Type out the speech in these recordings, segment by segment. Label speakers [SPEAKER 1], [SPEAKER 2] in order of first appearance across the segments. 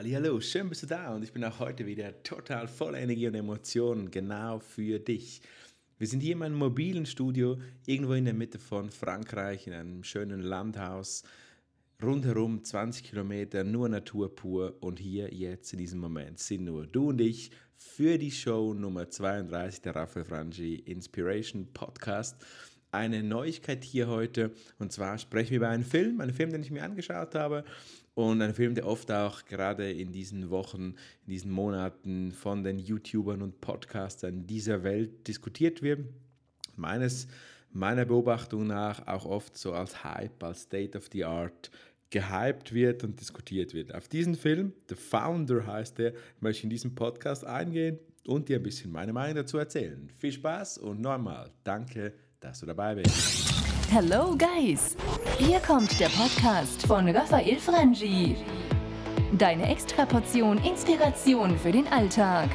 [SPEAKER 1] Hallo, schön bist du da und ich bin auch heute wieder total voller Energie und Emotionen, genau für dich. Wir sind hier in meinem mobilen Studio, irgendwo in der Mitte von Frankreich, in einem schönen Landhaus. Rundherum 20 Kilometer, nur Natur pur und hier jetzt in diesem Moment sind nur du und ich für die Show Nummer 32 der Raphael Frangi Inspiration Podcast eine Neuigkeit hier heute. Und zwar sprechen wir über einen Film, einen Film, den ich mir angeschaut habe und ein Film, der oft auch gerade in diesen Wochen, in diesen Monaten von den YouTubern und Podcastern dieser Welt diskutiert wird. Meines, meiner Beobachtung nach auch oft so als Hype, als State of the Art gehypt wird und diskutiert wird. Auf diesen Film, The Founder heißt er, möchte ich in diesem Podcast eingehen und dir ein bisschen meine Meinung dazu erzählen. Viel Spaß und nochmal danke, dass du dabei bist.
[SPEAKER 2] Hello Guys! Hier kommt der Podcast von Raphael Frangi. Deine Extraportion Inspiration für den Alltag.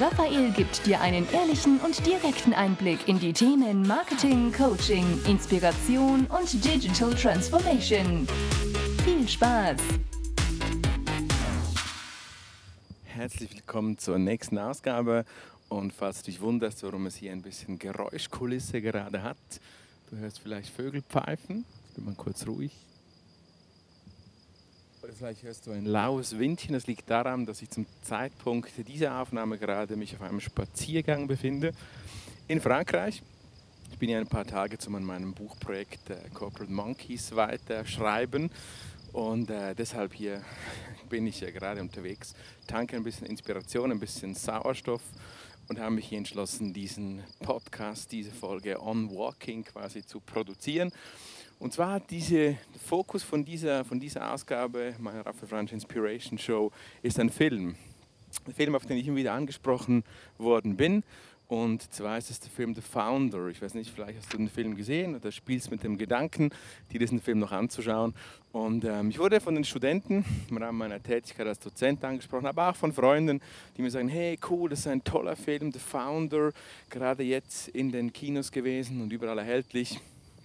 [SPEAKER 2] Raphael gibt dir einen ehrlichen und direkten Einblick in die Themen Marketing, Coaching, Inspiration und Digital Transformation. Viel Spaß!
[SPEAKER 1] Herzlich willkommen zur nächsten Ausgabe. Und falls du dich wunderst, warum es hier ein bisschen Geräuschkulisse gerade hat, Du hörst vielleicht Vögel pfeifen. Ich bin mal kurz ruhig. Oder vielleicht hörst du ein laues Windchen. Das liegt daran, dass ich zum Zeitpunkt dieser Aufnahme gerade mich auf einem Spaziergang befinde in Frankreich. Ich bin ja ein paar Tage zu meinem Buchprojekt äh, Corporate Monkeys weiter schreiben und äh, deshalb hier bin ich ja gerade unterwegs, tanke ein bisschen Inspiration, ein bisschen Sauerstoff und habe mich entschlossen, diesen Podcast, diese Folge On Walking quasi zu produzieren. Und zwar dieser Fokus von dieser, von dieser Ausgabe meiner Raphael Franch Inspiration Show ist ein Film. Ein Film, auf den ich immer wieder angesprochen worden bin. Und zwar ist es der Film The Founder. Ich weiß nicht, vielleicht hast du den Film gesehen oder spielst mit dem Gedanken, dir diesen Film noch anzuschauen. Und ähm, ich wurde von den Studenten im Rahmen meiner Tätigkeit als Dozent angesprochen, aber auch von Freunden, die mir sagen, hey cool, das ist ein toller Film, The Founder, gerade jetzt in den Kinos gewesen und überall erhältlich.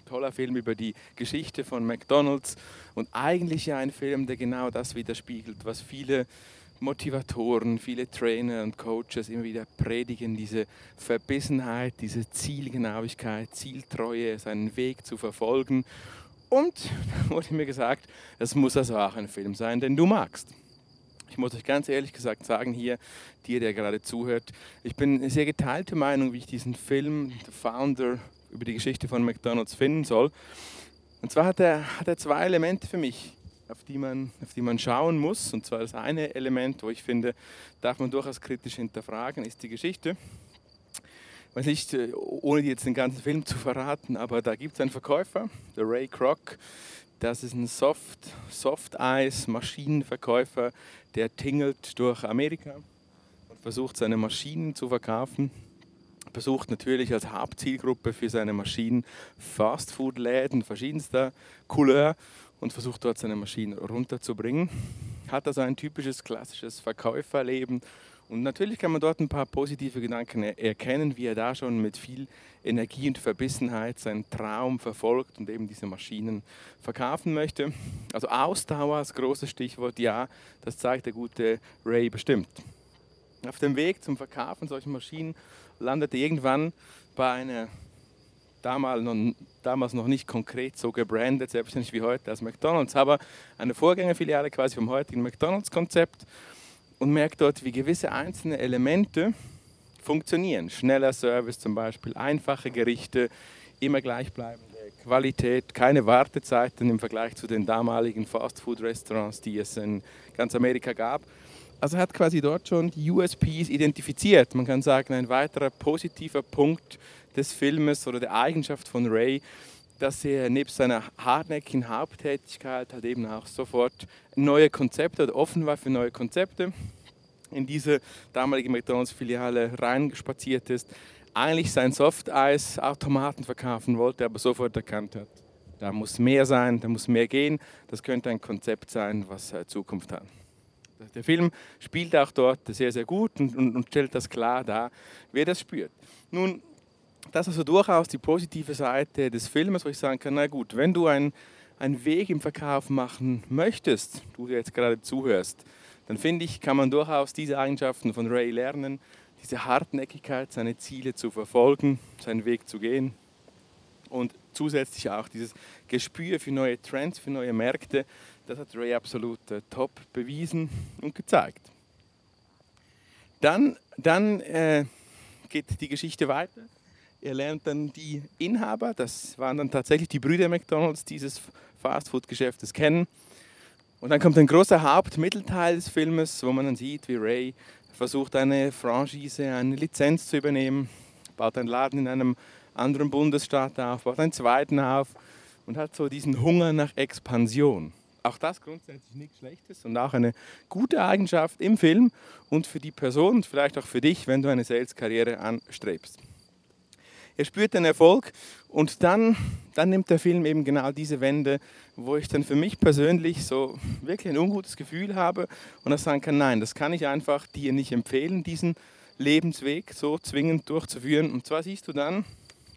[SPEAKER 1] Toller Film über die Geschichte von McDonald's und eigentlich ja ein Film, der genau das widerspiegelt, was viele Motivatoren, viele Trainer und Coaches immer wieder predigen, diese Verbissenheit, diese Zielgenauigkeit, Zieltreue, seinen Weg zu verfolgen. Und da wurde mir gesagt, es muss also auch ein Film sein, den du magst. Ich muss euch ganz ehrlich gesagt sagen, hier, dir, der gerade zuhört, ich bin sehr geteilte Meinung, wie ich diesen Film, The Founder, über die Geschichte von McDonald's finden soll. Und zwar hat er, hat er zwei Elemente für mich auf die, man, auf die man schauen muss. Und zwar das eine Element, wo ich finde, darf man durchaus kritisch hinterfragen, ist die Geschichte. Ich weiß nicht, äh, ohne jetzt den ganzen Film zu verraten, aber da gibt es einen Verkäufer, der Ray Kroc. Das ist ein Soft, Soft Eis Maschinenverkäufer, der tingelt durch Amerika und versucht seine Maschinen zu verkaufen. Versucht natürlich als Hauptzielgruppe für seine Maschinen Fastfood-Läden verschiedenster Couleur und versucht dort seine Maschinen runterzubringen. Hat also ein typisches klassisches Verkäuferleben und natürlich kann man dort ein paar positive Gedanken erkennen, wie er da schon mit viel Energie und Verbissenheit seinen Traum verfolgt und eben diese Maschinen verkaufen möchte. Also Ausdauer als großes Stichwort, ja, das zeigt der gute Ray bestimmt. Auf dem Weg zum Verkaufen solcher Maschinen landet er irgendwann bei einer damals noch, damals noch nicht konkret so gebrandet, selbstverständlich wie heute als McDonald's, aber eine Vorgängerfiliale quasi vom heutigen McDonald's-Konzept und merkt dort, wie gewisse einzelne Elemente funktionieren. Schneller Service zum Beispiel, einfache Gerichte, immer gleichbleibende Qualität, keine Wartezeiten im Vergleich zu den damaligen Fastfood-Restaurants, die es in ganz Amerika gab. Also hat quasi dort schon die USPs identifiziert. Man kann sagen, ein weiterer positiver Punkt des Filmes oder der Eigenschaft von Ray, dass er nebst seiner hartnäckigen Haupttätigkeit halt eben auch sofort neue Konzepte oder offen war für neue Konzepte, in diese damalige McDonalds-Filiale reingespaziert ist, eigentlich sein Softeis-Automaten verkaufen wollte, aber sofort erkannt hat, da muss mehr sein, da muss mehr gehen, das könnte ein Konzept sein, was äh, Zukunft hat. Der Film spielt auch dort sehr, sehr gut und, und, und stellt das klar dar, wer das spürt. Nun, das ist also durchaus die positive Seite des Filmes, wo ich sagen kann, na gut, wenn du ein, einen Weg im Verkauf machen möchtest, du jetzt gerade zuhörst, dann finde ich, kann man durchaus diese Eigenschaften von Ray lernen, diese Hartnäckigkeit, seine Ziele zu verfolgen, seinen Weg zu gehen und zusätzlich auch dieses Gespür für neue Trends, für neue Märkte, das hat Ray absolut äh, top bewiesen und gezeigt. Dann, dann äh, geht die Geschichte weiter. Er lernt dann die Inhaber, das waren dann tatsächlich die Brüder McDonalds dieses Fastfood-Geschäftes kennen. Und dann kommt ein großer Hauptmittelteil des Filmes, wo man dann sieht, wie Ray versucht, eine Franchise, eine Lizenz zu übernehmen, baut einen Laden in einem anderen Bundesstaat auf, baut einen zweiten auf und hat so diesen Hunger nach Expansion. Auch das grundsätzlich nichts Schlechtes und auch eine gute Eigenschaft im Film und für die Person und vielleicht auch für dich, wenn du eine Sales-Karriere anstrebst. Er spürt den Erfolg und dann, dann nimmt der Film eben genau diese Wende, wo ich dann für mich persönlich so wirklich ein ungutes Gefühl habe und dann sagen kann, nein, das kann ich einfach dir nicht empfehlen, diesen Lebensweg so zwingend durchzuführen. Und zwar siehst du dann,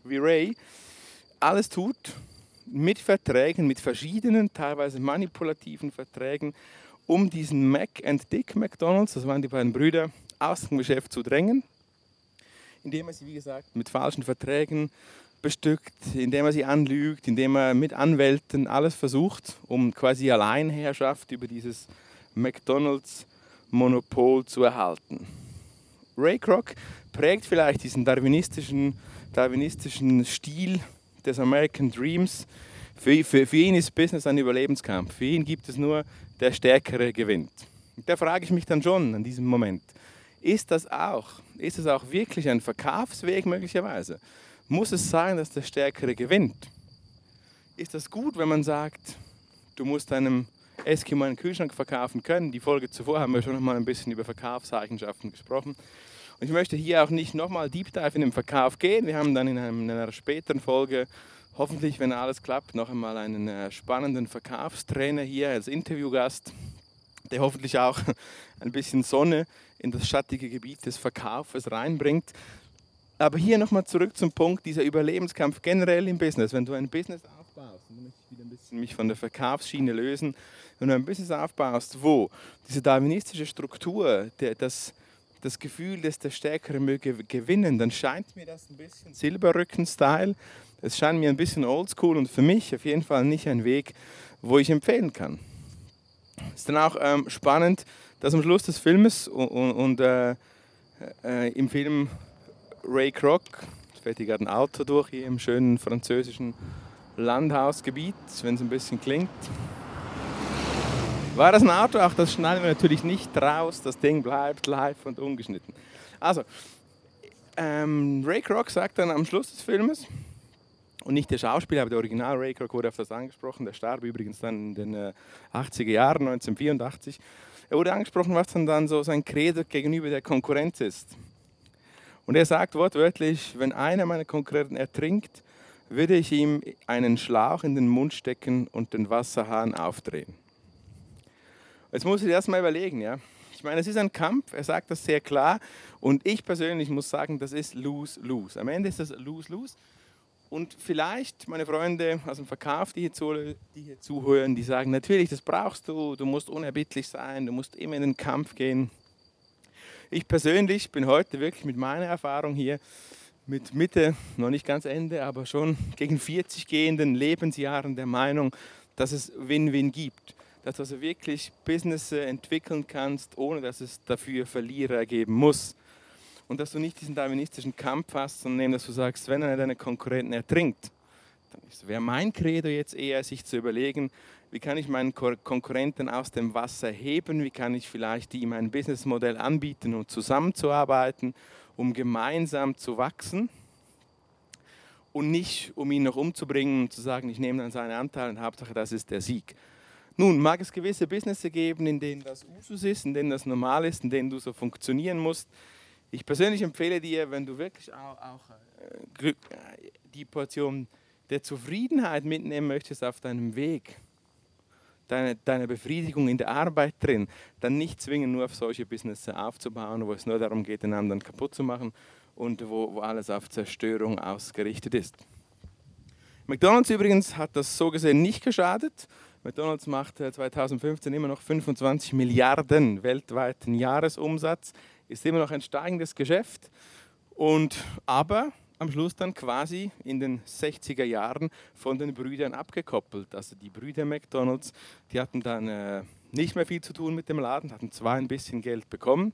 [SPEAKER 1] wie Ray alles tut, mit Verträgen, mit verschiedenen, teilweise manipulativen Verträgen, um diesen Mac and Dick McDonalds, das waren die beiden Brüder, aus dem Geschäft zu drängen, indem er sie, wie gesagt, mit falschen Verträgen bestückt, indem er sie anlügt, indem er mit Anwälten alles versucht, um quasi Alleinherrschaft über dieses McDonalds-Monopol zu erhalten. Ray Kroc prägt vielleicht diesen darwinistischen, darwinistischen Stil des American Dreams. Für, für, für ihn ist Business ein Überlebenskampf. Für ihn gibt es nur, der Stärkere gewinnt. Da frage ich mich dann schon an diesem Moment, ist das auch, ist es auch wirklich ein Verkaufsweg möglicherweise? Muss es sein, dass der Stärkere gewinnt? Ist das gut, wenn man sagt, du musst einem Eskimo einen Kühlschrank verkaufen können? Die Folge zuvor haben wir schon noch mal ein bisschen über Verkaufseigenschaften gesprochen. Und ich möchte hier auch nicht nochmal Deep Dive in den Verkauf gehen. Wir haben dann in, in einer späteren Folge, hoffentlich, wenn alles klappt, noch einmal einen äh, spannenden Verkaufstrainer hier als Interviewgast, der hoffentlich auch ein bisschen Sonne in das schattige Gebiet des Verkaufes reinbringt. Aber hier nochmal zurück zum Punkt, dieser Überlebenskampf generell im Business. Wenn du ein Business aufbaust, und dann möchte ich wieder ein bisschen mich von der Verkaufsschiene lösen, wenn du ein Business aufbaust, wo diese darwinistische Struktur, der, das, das Gefühl, dass der Stärkere möge gewinnen, dann scheint mir das ein bisschen Silberrücken-Style. Es scheint mir ein bisschen oldschool und für mich auf jeden Fall nicht ein Weg, wo ich empfehlen kann. Ist dann auch ähm, spannend, dass am Schluss des Filmes und, und, und äh, äh, im Film Ray Kroc, es fährt hier gerade ein Auto durch hier im schönen französischen Landhausgebiet, wenn es ein bisschen klingt. War das ein Auto? Auch das schneiden wir natürlich nicht raus. Das Ding bleibt live und ungeschnitten. Also, ähm, Ray Kroc sagt dann am Schluss des Filmes, und nicht der Schauspieler, aber der Original Ray Kroc wurde auf das angesprochen, der starb übrigens dann in den äh, 80er Jahren, 1984. Er wurde angesprochen, was dann, dann so sein Credo gegenüber der Konkurrenz ist. Und er sagt wortwörtlich, wenn einer meiner Konkurrenten ertrinkt, würde ich ihm einen Schlauch in den Mund stecken und den Wasserhahn aufdrehen. Jetzt muss ich erst mal überlegen, ja. Ich meine, es ist ein Kampf, er sagt das sehr klar und ich persönlich muss sagen, das ist lose-lose. Am Ende ist das lose-lose. Und vielleicht, meine Freunde aus dem Verkauf, die hier, zu, die hier zuhören, die sagen, natürlich, das brauchst du, du musst unerbittlich sein, du musst immer in den Kampf gehen. Ich persönlich bin heute wirklich mit meiner Erfahrung hier, mit Mitte, noch nicht ganz Ende, aber schon gegen 40 gehenden Lebensjahren der Meinung, dass es Win-Win gibt dass du also wirklich Business entwickeln kannst, ohne dass es dafür Verlierer geben muss. Und dass du nicht diesen darwinistischen Kampf hast, sondern dass du sagst, wenn einer deine Konkurrenten ertrinkt, dann wäre mein Credo jetzt eher, sich zu überlegen, wie kann ich meinen Konkurrenten aus dem Wasser heben, wie kann ich vielleicht ihm ein Businessmodell anbieten, um zusammenzuarbeiten, um gemeinsam zu wachsen und nicht, um ihn noch umzubringen und zu sagen, ich nehme dann seinen Anteil und Hauptsache, das ist der Sieg. Nun, mag es gewisse Businesses geben, in denen das Usus ist, in denen das normal ist, in denen du so funktionieren musst. Ich persönlich empfehle dir, wenn du wirklich auch, auch äh, äh, die Portion der Zufriedenheit mitnehmen möchtest auf deinem Weg, deine, deine Befriedigung in der Arbeit drin, dann nicht zwingen, nur auf solche Businesses aufzubauen, wo es nur darum geht, den anderen kaputt zu machen und wo, wo alles auf Zerstörung ausgerichtet ist. McDonald's übrigens hat das so gesehen nicht geschadet. McDonald's macht 2015 immer noch 25 Milliarden weltweiten Jahresumsatz, ist immer noch ein steigendes Geschäft. Und aber am Schluss dann quasi in den 60er Jahren von den Brüdern abgekoppelt. Also die Brüder McDonald's, die hatten dann äh, nicht mehr viel zu tun mit dem Laden, hatten zwar ein bisschen Geld bekommen,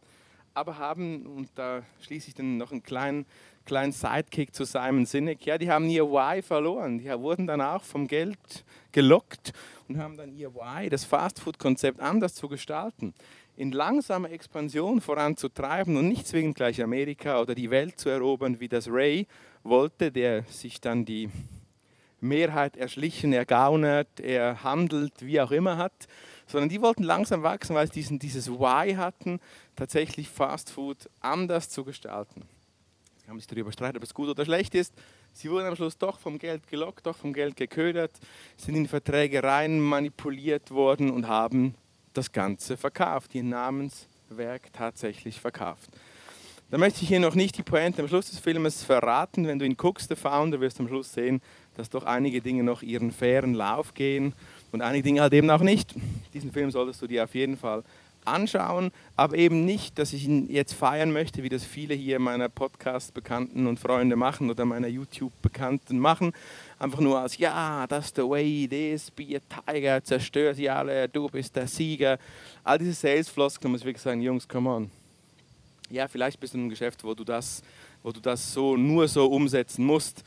[SPEAKER 1] aber haben, und da schließe ich dann noch einen kleinen, kleinen Sidekick zu Simon Sinek, ja, die haben ihr Why verloren. Die wurden dann auch vom Geld gelockt und haben dann ihr Why, das Fastfood-Konzept, anders zu gestalten in langsamer Expansion voranzutreiben und nicht zwingend gleich Amerika oder die Welt zu erobern, wie das Ray wollte, der sich dann die Mehrheit erschlichen, ergaunert, er handelt, wie auch immer hat, sondern die wollten langsam wachsen, weil sie diesen, dieses Why hatten, tatsächlich Fast Food anders zu gestalten. Kann man sich darüber streiten, ob es gut oder schlecht ist. Sie wurden am Schluss doch vom Geld gelockt, doch vom Geld geködert, sind in Verträge rein manipuliert worden und haben das Ganze verkauft, ihr Namenswerk tatsächlich verkauft. Da möchte ich hier noch nicht die Pointe am Schluss des Filmes verraten. Wenn du ihn guckst, The Founder, wirst du am Schluss sehen, dass doch einige Dinge noch ihren fairen Lauf gehen und einige Dinge halt eben auch nicht. Diesen Film solltest du dir auf jeden Fall anschauen, aber eben nicht, dass ich ihn jetzt feiern möchte, wie das viele hier meiner Podcast-Bekannten und Freunde machen oder meiner YouTube-Bekannten machen. Einfach nur als, ja, ist the way it is, be a tiger, zerstör sie alle, du bist der Sieger. All diese Sales-Floskeln muss ich wirklich sagen, Jungs, come on. Ja, vielleicht bist du in einem Geschäft, wo du das, wo du das so, nur so umsetzen musst.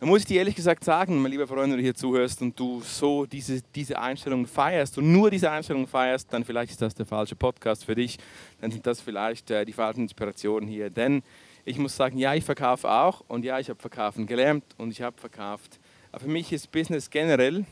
[SPEAKER 1] Da muss ich dir ehrlich gesagt sagen, mein lieber Freund, wenn du hier zuhörst und du so diese, diese Einstellung feierst und nur diese Einstellung feierst, dann vielleicht ist das der falsche Podcast für dich. Dann sind das vielleicht äh, die falschen Inspirationen hier. Denn ich muss sagen, ja, ich verkaufe auch und ja, ich habe verkaufen gelernt und ich habe verkauft. Aber für mich ist Business generell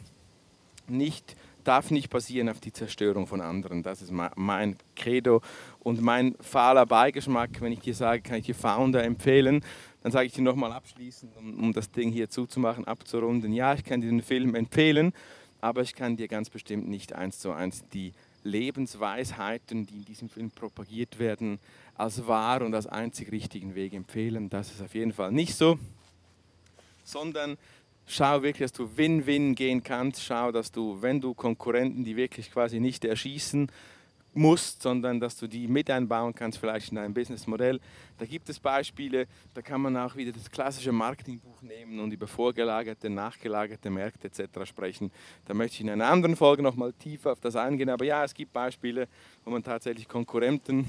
[SPEAKER 1] nicht darf nicht basieren auf die Zerstörung von anderen. Das ist mein Credo und mein fahler Beigeschmack. Wenn ich dir sage, kann ich dir Founder empfehlen, dann sage ich dir nochmal abschließend, um, um das Ding hier zuzumachen, abzurunden. Ja, ich kann dir den Film empfehlen, aber ich kann dir ganz bestimmt nicht eins zu eins die Lebensweisheiten, die in diesem Film propagiert werden, als wahr und als einzig richtigen Weg empfehlen. Das ist auf jeden Fall nicht so, sondern schau wirklich, dass du Win-Win gehen kannst. Schau, dass du, wenn du Konkurrenten, die wirklich quasi nicht erschießen musst, sondern dass du die mit einbauen kannst, vielleicht in dein Businessmodell. Da gibt es Beispiele, da kann man auch wieder das klassische Marketingbuch nehmen und über vorgelagerte, nachgelagerte Märkte etc. sprechen. Da möchte ich in einer anderen Folge nochmal tiefer auf das eingehen. Aber ja, es gibt Beispiele, wo man tatsächlich Konkurrenten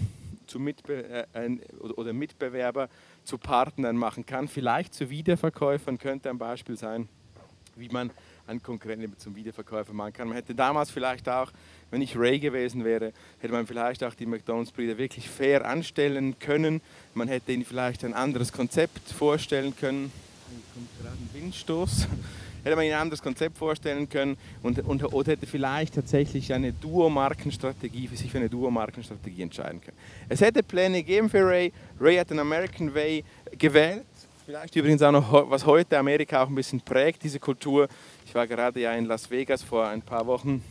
[SPEAKER 1] zu Mitbe äh, oder Mitbewerber zu Partnern machen kann. Vielleicht zu Wiederverkäufern könnte ein Beispiel sein, wie man einen Konkurrenten zum Wiederverkäufer machen kann. Man hätte damals vielleicht auch, wenn ich Ray gewesen wäre, hätte man vielleicht auch die McDonalds-Brüder wirklich fair anstellen können. Man hätte ihnen vielleicht ein anderes Konzept vorstellen können. Kommt gerade ein Windstoß hätte man ein anderes Konzept vorstellen können und, und, oder hätte vielleicht tatsächlich eine Duo-Markenstrategie, für sich für eine Duo-Markenstrategie entscheiden können. Es hätte Pläne gegeben für Ray. Ray hat den American Way gewählt. Vielleicht übrigens auch noch, was heute Amerika auch ein bisschen prägt, diese Kultur. Ich war gerade ja in Las Vegas vor ein paar Wochen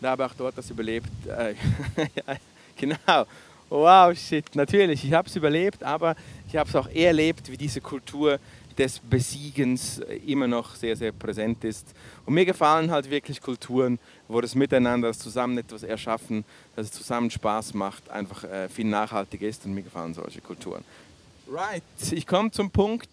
[SPEAKER 1] und habe auch dort das überlebt. Äh, genau. Wow, shit, natürlich, ich habe es überlebt, aber ich habe es auch erlebt, wie diese Kultur des Besiegens immer noch sehr, sehr präsent ist. Und mir gefallen halt wirklich Kulturen, wo das Miteinander, das zusammen etwas erschaffen, dass es zusammen Spaß macht, einfach äh, viel nachhaltiger ist und mir gefallen solche Kulturen. Right, ich komme zum Punkt,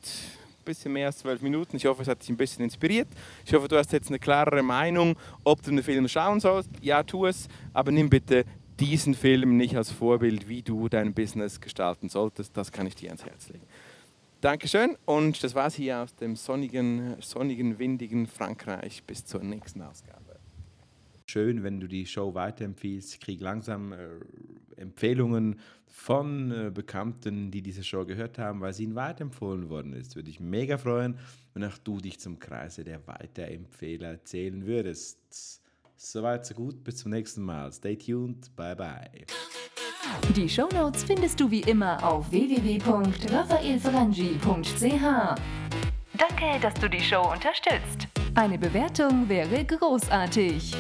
[SPEAKER 1] bisschen mehr als zwölf Minuten. Ich hoffe, es hat dich ein bisschen inspiriert. Ich hoffe, du hast jetzt eine klarere Meinung, ob du den Film schauen sollst. Ja, tu es, aber nimm bitte diesen Film nicht als Vorbild, wie du dein Business gestalten solltest. Das kann ich dir ans Herz legen. Dankeschön und das war's hier aus dem sonnigen, sonnigen, windigen Frankreich. Bis zur nächsten Ausgabe.
[SPEAKER 3] Schön, wenn du die Show weiterempfiehlst. Ich kriege langsam äh, Empfehlungen von äh, Bekannten, die diese Show gehört haben, weil sie ihnen weiterempfohlen worden ist. Würde ich mega freuen, wenn auch du dich zum Kreise der Weiterempfehler zählen würdest. Soweit, so gut. Bis zum nächsten Mal. Stay tuned. Bye, bye.
[SPEAKER 2] Die Shownotes findest du wie immer auf www.raphaelfrangi.ch. Danke, dass du die Show unterstützt. Eine Bewertung wäre großartig.